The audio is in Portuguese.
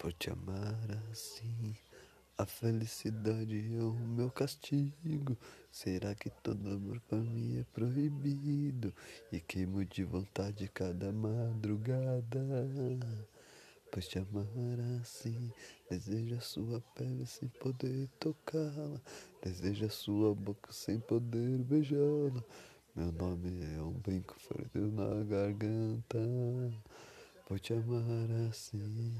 Por te amar assim, a felicidade é o meu castigo. Será que todo amor pra mim é proibido? E queimo de vontade cada madrugada. Pois te amar assim, desejo a sua pele sem poder tocá-la. Desejo a sua boca sem poder beijá-la. Meu nome é um brinco ferido na garganta. Por te amar assim.